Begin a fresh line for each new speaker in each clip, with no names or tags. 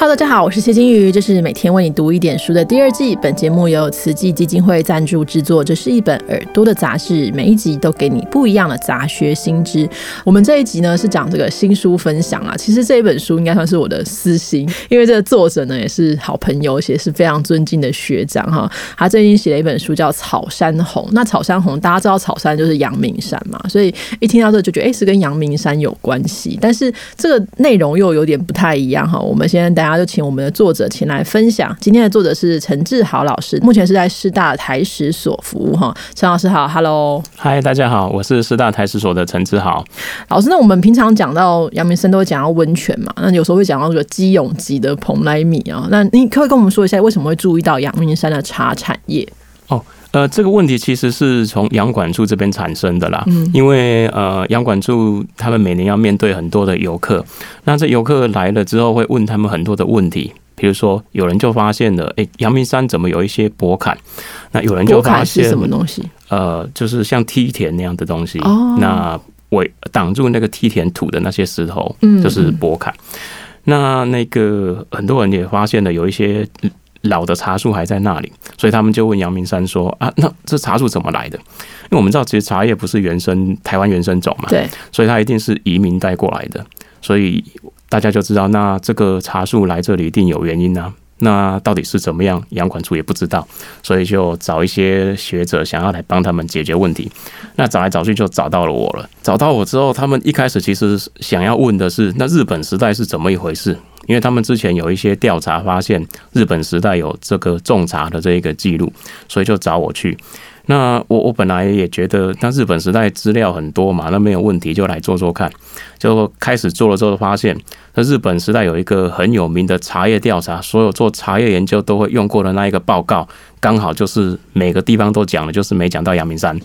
Hello，大家好，我是谢金鱼，这是每天为你读一点书的第二季。本节目由慈济基金会赞助制作。这是一本耳朵的杂志，每一集都给你不一样的杂学新知。我们这一集呢是讲这个新书分享啊。其实这一本书应该算是我的私心，因为这个作者呢也是好朋友，也是非常尊敬的学长哈。他最近写了一本书叫《草山红》。那草山红，大家知道草山就是阳明山嘛，所以一听到这就觉得哎是跟阳明山有关系。但是这个内容又有点不太一样哈。我们先大家就请我们的作者前来分享。今天的作者是陈志豪老师，目前是在师大台史所服务哈。陈老师好，Hello，
嗨，大家好，我是师大台史所的陈志豪
老师。那我们平常讲到阳明山都会讲到温泉嘛，那有时候会讲到这个基永吉的蓬莱米啊。那你可以跟我们说一下，为什么会注意到阳明山的茶产业？
哦，呃，这个问题其实是从阳管处这边产生的啦。嗯，因为呃，阳管处他们每年要面对很多的游客，那这游客来了之后会问他们很多的问题，比如说有人就发现了，哎，阳明山怎么有一些薄坎？那有人就发现
什么东西？
呃，就是像梯田那样的东西。哦，那围挡住那个梯田土的那些石头，嗯，就是薄坎。那那个很多人也发现了有一些。老的茶树还在那里，所以他们就问阳明山说：“啊，那这茶树怎么来的？因为我们知道，其实茶叶不是原生台湾原生种嘛，
对，
所以它一定是移民带过来的。所以大家就知道，那这个茶树来这里一定有原因啊。那到底是怎么样？杨管处也不知道，所以就找一些学者想要来帮他们解决问题。那找来找去就找到了我了。找到我之后，他们一开始其实想要问的是，那日本时代是怎么一回事？”因为他们之前有一些调查发现，日本时代有这个种茶的这一个记录，所以就找我去。那我我本来也觉得，那日本时代资料很多嘛，那没有问题，就来做做看。就开始做了之后，发现那日本时代有一个很有名的茶叶调查，所有做茶叶研究都会用过的那一个报告。刚好就是每个地方都讲了，就是没讲到阳明山，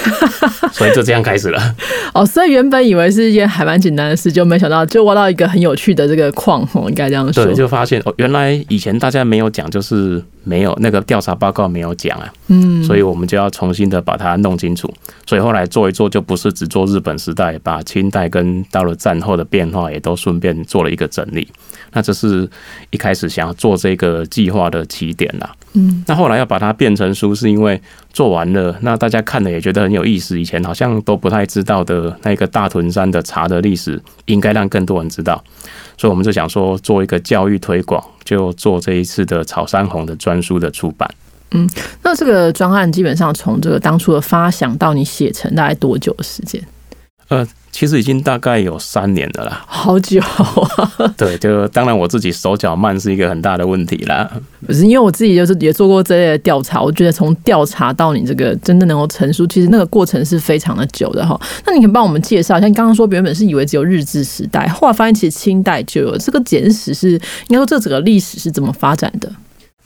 所以就这样开始了。
哦，所以原本以为是一件还蛮简单的事，就没想到就挖到一个很有趣的这个矿，应该这样说。
对，就发现哦，原来以前大家没有讲，就是没有那个调查报告没有讲啊。嗯，所以我们就要重新的把它弄清楚。所以后来做一做，就不是只做日本时代，把清代跟到了战后的变化也都顺便做了一个整理。那这是一开始想要做这个计划的起点啦。嗯，那后来要把它变成书，是因为做完了，那大家看了也觉得很有意思。以前好像都不太知道的那个大屯山的茶的历史，应该让更多人知道。所以我们就想说，做一个教育推广，就做这一次的草山红的专书的出版。
嗯，那这个专案基本上从这个当初的发想到你写成，大概多久的时间？
呃。其实已经大概有三年了啦，
好久啊！
对，就当然我自己手脚慢是一个很大的问题啦。
不是因为我自己就是也做过这类的调查，我觉得从调查到你这个真的能够成熟，其实那个过程是非常的久的哈。那你可以帮我们介绍，像刚刚说原本是以为只有日治时代，后来发现其实清代就有这个简史，是应该说这整个历史是怎么发展的？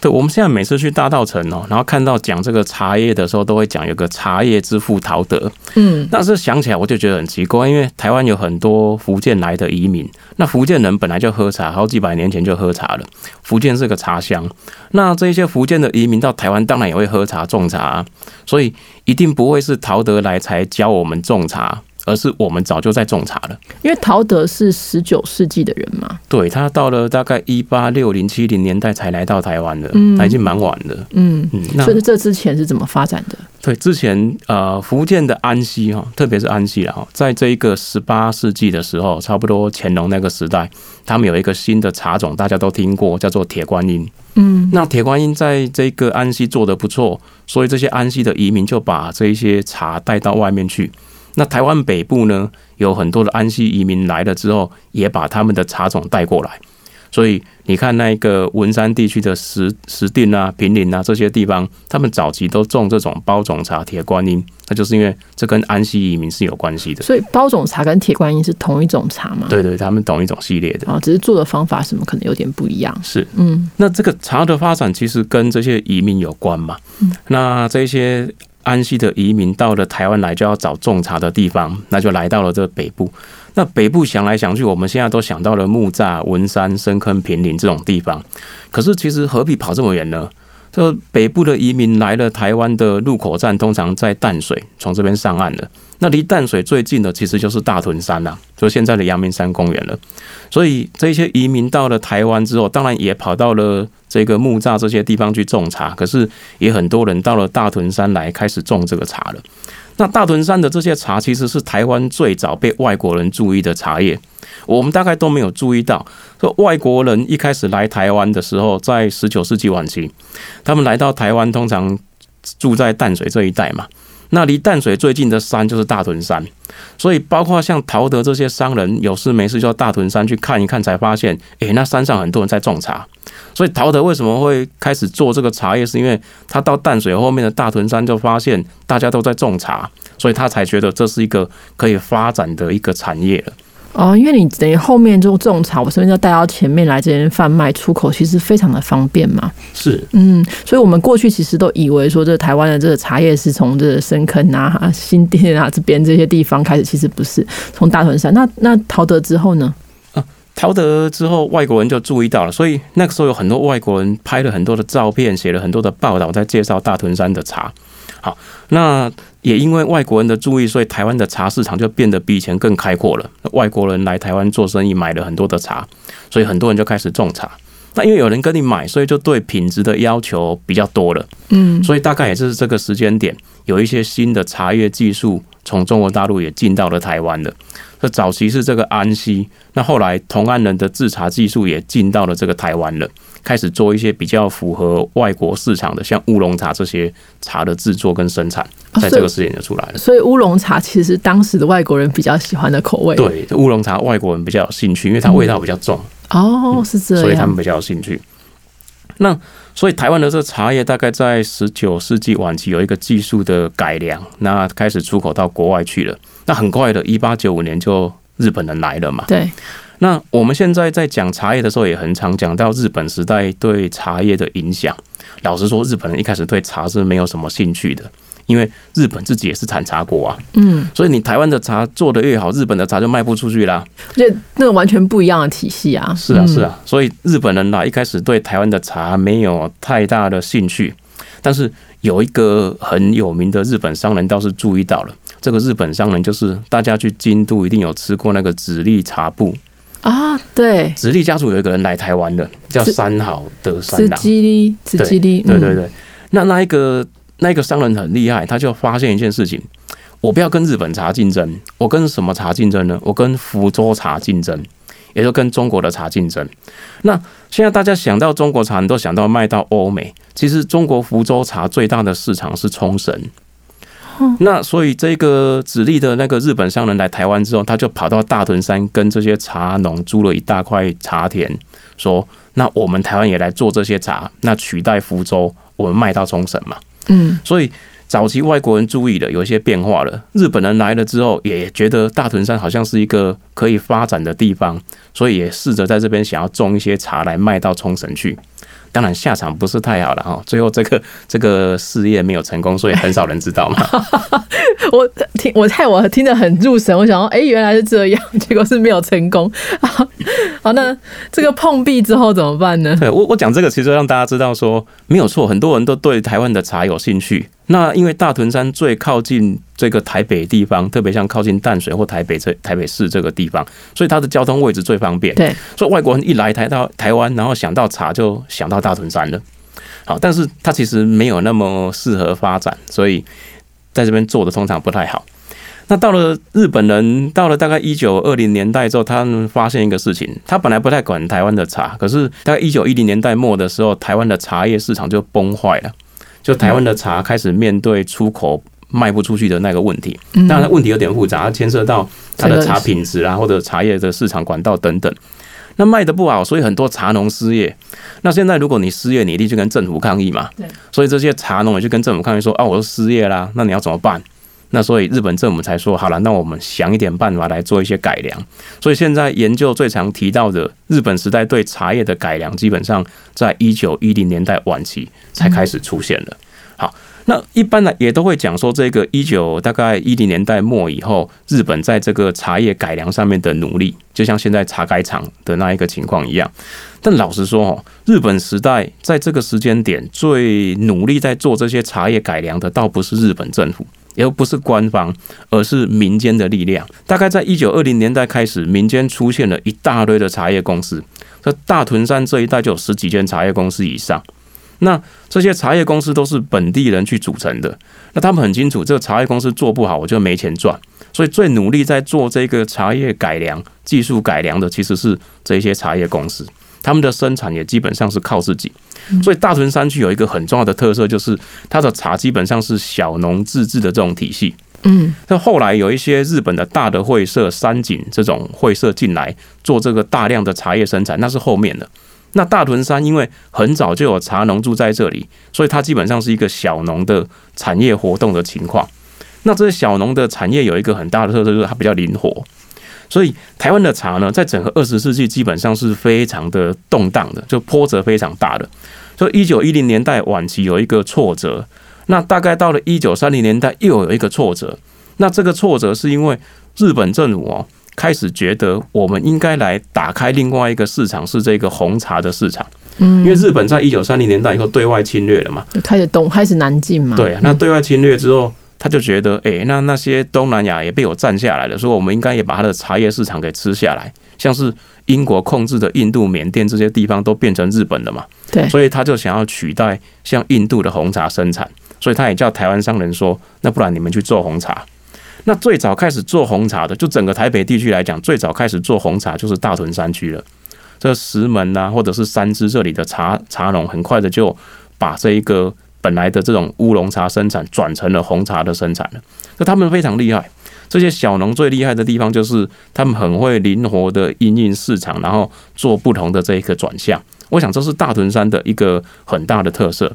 对，我们现在每次去大道城哦，然后看到讲这个茶叶的时候，都会讲有个茶叶之父陶德。嗯，但是想起来我就觉得很奇怪，因为台湾有很多福建来的移民，那福建人本来就喝茶，好几百年前就喝茶了。福建是个茶乡，那这些福建的移民到台湾，当然也会喝茶种茶，所以一定不会是陶德来才教我们种茶。而是我们早就在种茶了，
因为陶德是十九世纪的人嘛。
对他到了大概一八六零七零年代才来到台湾的，嗯，已经蛮晚的。嗯
嗯，那所以这之前是怎么发展的？
对，之前呃，福建的安溪哈，特别是安溪啊，在这一个十八世纪的时候，差不多乾隆那个时代，他们有一个新的茶种，大家都听过，叫做铁观音。嗯，那铁观音在这个安溪做的不错，所以这些安溪的移民就把这一些茶带到外面去。那台湾北部呢，有很多的安溪移民来了之后，也把他们的茶种带过来。所以你看，那个文山地区的石石碇啊、平林啊这些地方，他们早期都种这种包种茶、铁观音，那就是因为这跟安溪移民是有关系的。
所以包种茶跟铁观音是同一种茶吗？
对对，他们同一种系列的
啊，只是做的方法什么可能有点不一样。
是，嗯，那这个茶的发展其实跟这些移民有关嘛？嗯，那这些。安溪的移民到了台湾来，就要找种茶的地方，那就来到了这北部。那北部想来想去，我们现在都想到了木栅、文山、深坑、平林这种地方。可是其实何必跑这么远呢？这北部的移民来了台湾的入口站，通常在淡水，从这边上岸的。那离淡水最近的其实就是大屯山啦，就现在的阳明山公园了。所以这些移民到了台湾之后，当然也跑到了这个木栅这些地方去种茶，可是也很多人到了大屯山来开始种这个茶了。那大屯山的这些茶其实是台湾最早被外国人注意的茶叶，我们大概都没有注意到。说外国人一开始来台湾的时候，在十九世纪晚期，他们来到台湾通常住在淡水这一带嘛。那离淡水最近的山就是大屯山，所以包括像陶德这些商人有事没事就到大屯山去看一看，才发现，诶，那山上很多人在种茶。所以陶德为什么会开始做这个茶叶，是因为他到淡水后面的大屯山就发现大家都在种茶，所以他才觉得这是一个可以发展的一个产业了。
哦，因为你等于后面就种茶，我顺便就带到前面来这边贩卖出口，其实非常的方便嘛。
是，
嗯，所以我们过去其实都以为说，这台湾的这个茶叶是从这深坑啊、新店啊这边这些地方开始，其实不是从大屯山。那那陶德之后呢？
啊，陶德之后，外国人就注意到了，所以那个时候有很多外国人拍了很多的照片，写了很多的报道，在介绍大屯山的茶。好，那。也因为外国人的注意，所以台湾的茶市场就变得比以前更开阔了。外国人来台湾做生意，买了很多的茶，所以很多人就开始种茶。那因为有人跟你买，所以就对品质的要求比较多了。嗯，所以大概也是这个时间点，有一些新的茶叶技术从中国大陆也进到了台湾了。这早期是这个安溪，那后来同安人的制茶技术也进到了这个台湾了。开始做一些比较符合外国市场的，像乌龙茶这些茶的制作跟生产，在这个时间就出来了。
所以乌龙茶其实当时的外国人比较喜欢的口味。
对，乌龙茶外国人比较有兴趣，因为它味道比较重。
哦，是这样，
所以他们比较有兴趣。那所以台湾的这茶叶大概在十九世纪晚期有一个技术的改良，那开始出口到国外去了。那很快的，一八九五年就日本人来了嘛。
对。
那我们现在在讲茶叶的时候，也很常讲到日本时代对茶叶的影响。老实说，日本人一开始对茶是没有什么兴趣的，因为日本自己也是产茶国啊。嗯，所以你台湾的茶做得越好，日本的茶就卖不出去啦。
这那个完全不一样的体系啊。
是啊，是啊。所以日本人呢，一开始对台湾的茶没有太大的兴趣，但是有一个很有名的日本商人倒是注意到了。这个日本商人就是大家去京都一定有吃过那个紫利茶部。
啊，对，
直隶家族有一个人来台湾的，叫三好德三郎。
紫吉紫吉利，
对对对。那那一个那一个商人很厉害，他就发现一件事情：我不要跟日本茶竞争，我跟什么茶竞争呢？我跟福州茶竞争，也就跟中国的茶竞争。那现在大家想到中国茶，都想到卖到欧美，其实中国福州茶最大的市场是冲绳。那所以这个直隶的那个日本商人来台湾之后，他就跑到大屯山跟这些茶农租了一大块茶田，说：“那我们台湾也来做这些茶，那取代福州，我们卖到冲绳嘛。”嗯，所以早期外国人注意了有一些变化了。日本人来了之后，也觉得大屯山好像是一个可以发展的地方，所以也试着在这边想要种一些茶来卖到冲绳去。当然下场不是太好了哈，最后这个这个事业没有成功，所以很少人知道嘛。
我听我害我听得很入神，我想说，哎，原来是这样，结果是没有成功。好，那这个碰壁之后怎么办呢？
对我我讲这个，其实让大家知道说，没有错，很多人都对台湾的茶有兴趣。那因为大屯山最靠近这个台北地方，特别像靠近淡水或台北这台北市这个地方，所以它的交通位置最方便。
对，
所以外国人一来台到台湾，然后想到茶就想到大屯山了。好，但是它其实没有那么适合发展，所以在这边做的通常不太好。那到了日本人到了大概一九二零年代之后，他们发现一个事情，他本来不太管台湾的茶，可是大概一九一零年代末的时候，台湾的茶叶市场就崩坏了。就台湾的茶开始面对出口卖不出去的那个问题，当然问题有点复杂，它牵涉到它的茶品质啊，或者茶叶的市场管道等等。那卖的不好，所以很多茶农失业。那现在如果你失业，你一定去跟政府抗议嘛？对。所以这些茶农也去跟政府抗议说：“啊，我都失业啦，那你要怎么办？”那所以日本政府才说：“好了，那我们想一点办法来做一些改良。”所以现在研究最常提到的日本时代对茶叶的改良，基本上在一九一零年代晚期才开始出现了。好，那一般呢也都会讲说，这个一九大概一零年代末以后，日本在这个茶叶改良上面的努力，就像现在茶改厂的那一个情况一样。但老实说哦，日本时代在这个时间点最努力在做这些茶叶改良的，倒不是日本政府。也不是官方，而是民间的力量。大概在一九二零年代开始，民间出现了一大堆的茶叶公司，在大屯山这一带就有十几间茶叶公司以上。那这些茶叶公司都是本地人去组成的，那他们很清楚，这个茶叶公司做不好，我就没钱赚。所以最努力在做这个茶叶改良、技术改良的，其实是这些茶叶公司。他们的生产也基本上是靠自己。所以大屯山区有一个很重要的特色，就是它的茶基本上是小农自治的这种体系。
嗯，
那后来有一些日本的大的会社、山井这种会社进来做这个大量的茶叶生产，那是后面的。那大屯山因为很早就有茶农住在这里，所以它基本上是一个小农的产业活动的情况。那这些小农的产业有一个很大的特色，就是它比较灵活。所以台湾的茶呢，在整个二十世纪基本上是非常的动荡的，就波折非常大的。所以一九一零年代晚期有一个挫折，那大概到了一九三零年代又有一个挫折。那这个挫折是因为日本政府哦。开始觉得我们应该来打开另外一个市场，是这个红茶的市场。
嗯，
因为日本在一九三零年代以后对外侵略了嘛，
开始东开始南进嘛。
对，那对外侵略之后，他就觉得，哎，那那些东南亚也被我占下来了，所以我们应该也把他的茶叶市场给吃下来。像是英国控制的印度、缅甸这些地方都变成日本的嘛，
对，
所以他就想要取代像印度的红茶生产，所以他也叫台湾商人说，那不然你们去做红茶。那最早开始做红茶的，就整个台北地区来讲，最早开始做红茶就是大屯山区了。这石门呐，或者是三芝这里的茶茶农，很快的就把这一个本来的这种乌龙茶生产转成了红茶的生产了。那他们非常厉害，这些小农最厉害的地方就是他们很会灵活的应应市场，然后做不同的这一个转向。我想这是大屯山的一个很大的特色。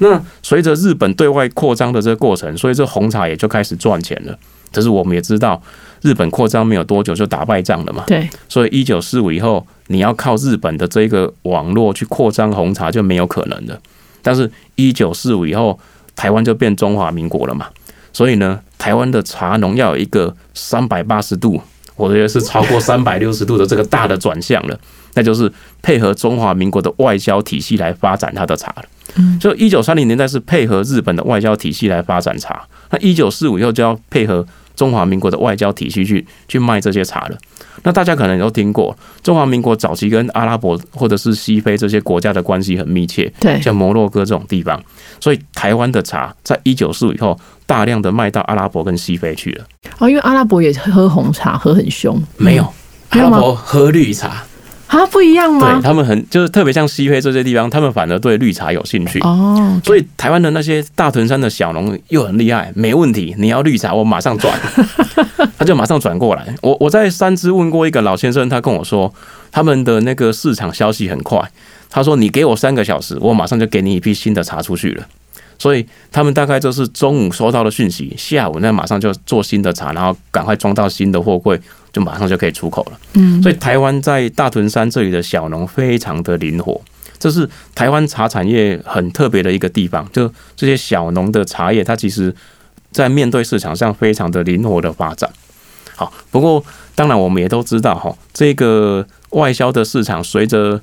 那随着日本对外扩张的这个过程，所以这红茶也就开始赚钱了。可是我们也知道，日本扩张没有多久就打败仗了嘛。
对，
所以一九四五以后，你要靠日本的这个网络去扩张红茶就没有可能的。但是，一九四五以后，台湾就变中华民国了嘛。所以呢，台湾的茶农要有一个三百八十度，我觉得是超过三百六十度的这个大的转向了，那就是配合中华民国的外交体系来发展它的茶了。
嗯，
就一九三零年代是配合日本的外交体系来发展茶，那一九四五以后就要配合。中华民国的外交体系去去卖这些茶了，那大家可能都听过，中华民国早期跟阿拉伯或者是西非这些国家的关系很密切，
对，
像摩洛哥这种地方，所以台湾的茶在一九四五以后大量的卖到阿拉伯跟西非去了。
哦，因为阿拉伯也喝红茶，喝很凶。
没有，阿拉伯喝绿茶。
啊，不一样吗？
对他们很就是特别像西非这些地方，他们反而对绿茶有兴趣
哦。
所以台湾的那些大屯山的小农又很厉害，没问题，你要绿茶，我马上转，他就马上转过来。我我在三芝问过一个老先生，他跟我说，他们的那个市场消息很快，他说你给我三个小时，我马上就给你一批新的茶出去了。所以他们大概就是中午收到的讯息，下午那马上就做新的茶，然后赶快装到新的货柜，就马上就可以出口了。
嗯，
所以台湾在大屯山这里的小农非常的灵活，这是台湾茶产业很特别的一个地方。就这些小农的茶叶，它其实在面对市场上非常的灵活的发展。好，不过当然我们也都知道哈，这个外销的市场随着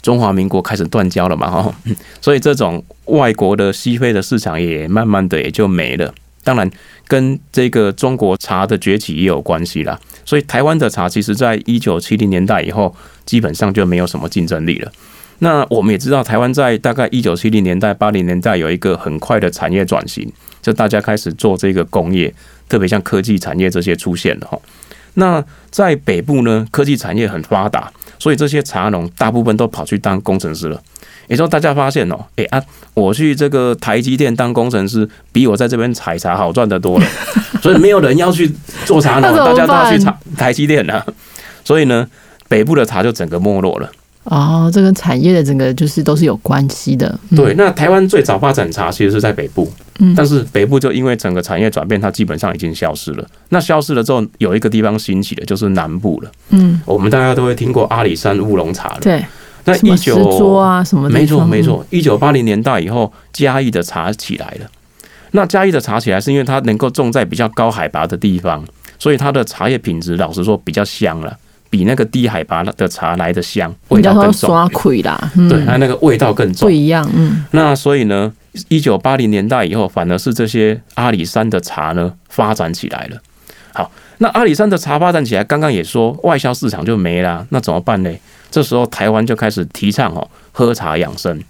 中华民国开始断交了嘛，哈，所以这种外国的西非的市场也慢慢的也就没了。当然，跟这个中国茶的崛起也有关系啦。所以台湾的茶其实在一九七零年代以后，基本上就没有什么竞争力了。那我们也知道，台湾在大概一九七零年代、八零年代有一个很快的产业转型，就大家开始做这个工业，特别像科技产业这些出现了哈。那在北部呢，科技产业很发达。所以这些茶农大部分都跑去当工程师了。也就大家发现哦，哎啊，我去这个台积电当工程师，比我在这边采茶好赚得多了。所以没有人要去做茶农，大家都要去茶台积电了。所以呢，北部的茶就整个没落了。
哦，这跟产业的整个就是都是有关系的。
对，那台湾最早发展茶其实是在北部，但是北部就因为整个产业转变，它基本上已经消失了。那消失了之后，有一个地方兴起的，就是南部了。
嗯，
我们大家都会听过阿里山乌龙茶了。
对，
那一九
桌啊什么？
没错没错，一九八零年代以后，嘉义的茶起来了。那嘉义的茶起来是因为它能够种在比较高海拔的地方，所以它的茶叶品质，老实说比较香了。比那个低海拔的茶来的香，味道更重。
刷啦，
对，它那个味道更重，
不一样。嗯，
那所以呢，一九八零年代以后，反而是这些阿里山的茶呢发展起来了。好，那阿里山的茶发展起来，刚刚也说外销市场就没了，那怎么办呢？这时候台湾就开始提倡哦，喝茶养生。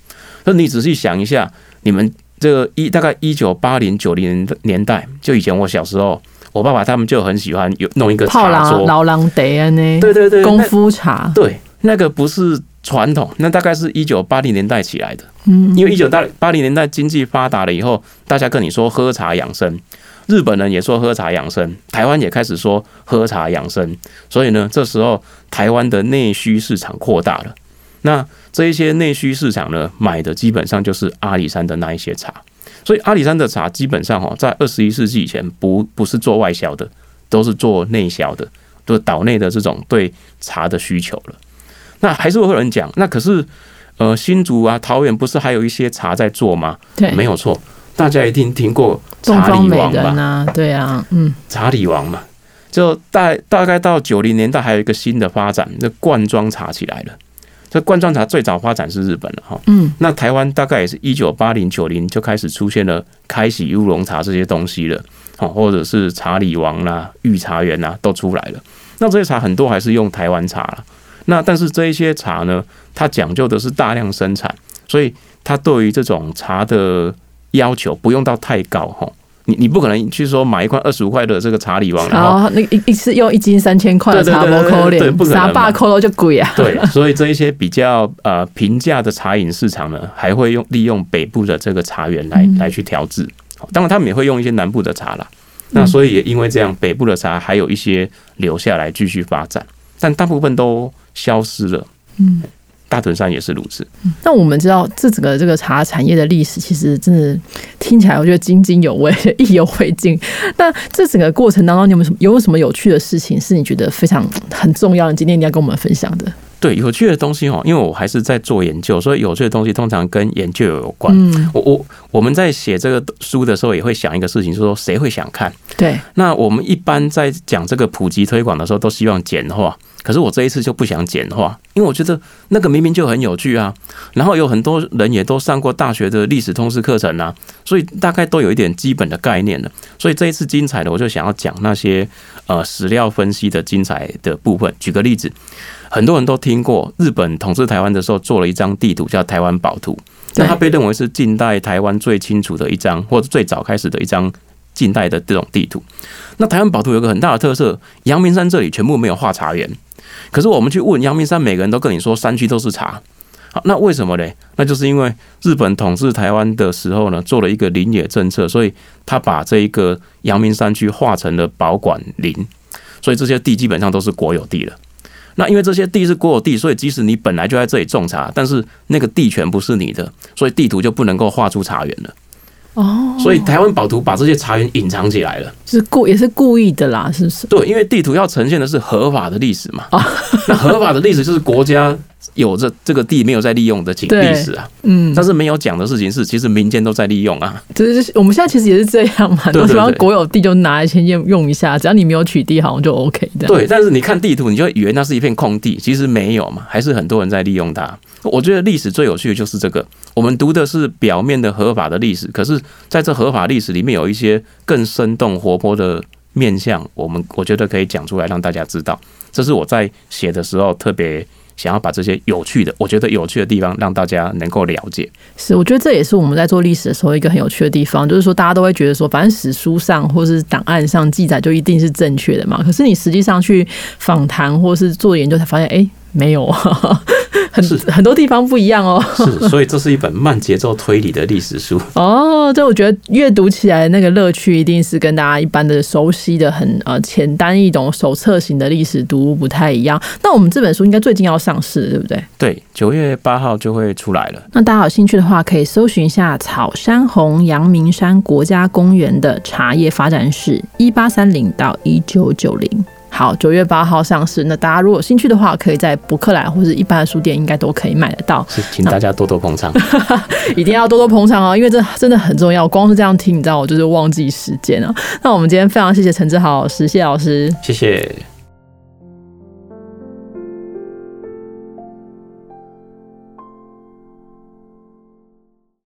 那你仔细想一下，你们这个一大概一九八零九零年代，就以前我小时候，我爸爸他们就很喜欢有弄一个
泡
茶桌，
老郎得呢，
对对对，
功夫茶，
对，那个不是传统，那大概是一九八零年代起来的。
嗯，
因为一九八八零年代经济发达了以后，大家跟你说喝茶养生，日本人也说喝茶养生，台湾也开始说喝茶养生，所以呢，这时候台湾的内需市场扩大了。那这一些内需市场呢，买的基本上就是阿里山的那一些茶，所以阿里山的茶基本上哈，在二十一世纪以前不不是做外销的，都是做内销的，就岛内的这种对茶的需求了。那还是会有人讲，那可是。呃，新竹啊，桃园不是还有一些茶在做吗？
对，
没有错，大家一定听过
东
茶里王吧？
啊，对啊，嗯，
茶里王嘛，就大大概到九零年代还有一个新的发展，那罐装茶起来了。这罐装茶最早发展是日本了哈，
嗯，
那台湾大概也是一九八零九零就开始出现了开喜乌龙茶这些东西了，哦，或者是茶里王啦、御茶园啦都出来了。那这些茶很多还是用台湾茶了。那但是这一些茶呢，它讲究的是大量生产，所以它对于这种茶的要求不用到太高哈。你你不可能去说买一罐二十五块的这个茶里王，然后
那一一次用一斤三千块的茶包扣脸，
不可能
啥把扣了就贵啊，
对，所以这一些比较呃平价的茶饮市场呢，还会用利用北部的这个茶园来
嗯
来去调制。当然，他们也会用一些南部的茶啦。那所以也因为这样，北部的茶还有一些留下来继续发展，但大部分都消失了。
嗯。
大屯山也是如此。
那我们知道这整个这个茶产业的历史，其实真的听起来我觉得津津有味，意犹未尽。那这整个过程当中，你有没有什么有没有什么有趣的事情是你觉得非常很重要的？今天你要跟我们分享的？
对，有趣的东西哦，因为我还是在做研究，所以有趣的东西通常跟研究有关。
嗯，
我我我们在写这个书的时候，也会想一个事情，就是说谁会想看？
对，
那我们一般在讲这个普及推广的时候，都希望简化。可是我这一次就不想简化，因为我觉得那个明明就很有趣啊。然后有很多人也都上过大学的历史通识课程啊，所以大概都有一点基本的概念了。所以这一次精彩的，我就想要讲那些呃史料分析的精彩的部分。举个例子，很多人都听过日本统治台湾的时候做了一张地图，叫台湾宝图。那它被认为是近代台湾最清楚的一张，或者最早开始的一张近代的这种地图。那台湾宝图有个很大的特色，阳明山这里全部没有画茶园。可是我们去问阳明山，每个人都跟你说山区都是茶。好，那为什么呢？那就是因为日本统治台湾的时候呢，做了一个林野政策，所以他把这一个阳明山区划成了保管林，所以这些地基本上都是国有地了。那因为这些地是国有地，所以即使你本来就在这里种茶，但是那个地权不是你的，所以地图就不能够画出茶园了。
哦，
所以台湾宝图把这些茶园隐藏起来了。
是故也是故意的啦，是不是？
对，因为地图要呈现的是合法的历史嘛。那合法的历史就是国家有着这个地没有在利用的历历史啊。
嗯，
但是没有讲的事情是，其实民间都在利用啊。
就是我们现在其实也是这样嘛，很多
对对
地方
对
国有地就拿来先用用一下，只要你没有取缔，好像就 OK 的。
对，但是你看地图，你就以为那是一片空地，其实没有嘛，还是很多人在利用它。我觉得历史最有趣的就是这个，我们读的是表面的合法的历史，可是在这合法历史里面有一些更生动活泼的面向，我们我觉得可以讲出来让大家知道。这是我在写的时候特别想要把这些有趣的，我觉得有趣的地方让大家能够了解。
是，我觉得这也是我们在做历史的时候一个很有趣的地方，就是说大家都会觉得说，反正史书上或是档案上记载就一定是正确的嘛。可是你实际上去访谈或是做研究，才发现，哎、没有，很很多地方不一样哦。
是，所以这是一本慢节奏推理的历史书。
哦，这我觉得阅读起来那个乐趣一定是跟大家一般的熟悉的很呃简单易懂手册型的历史读物不太一样。那我们这本书应该最近要上市，对不对？
对，九月八号就会出来了。
那大家有兴趣的话，可以搜寻一下草山红阳明山国家公园的茶叶发展史，一八三零到一九九零。好，九月八号上市。那大家如果有兴趣的话，可以在博客来或者一般的书店应该都可以买得到。
是，请大家多多捧场。
一定要多多捧场哦，因为这真的很重要。光是这样听，你知道我就是忘记时间了。那我们今天非常谢谢陈志豪老师，谢谢老师。
谢谢。